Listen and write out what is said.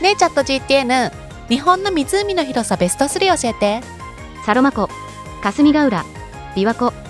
ねえチャット GTN 日本の湖の広さベスト3教えて。サロマ湖霞ヶ浦琵琶湖。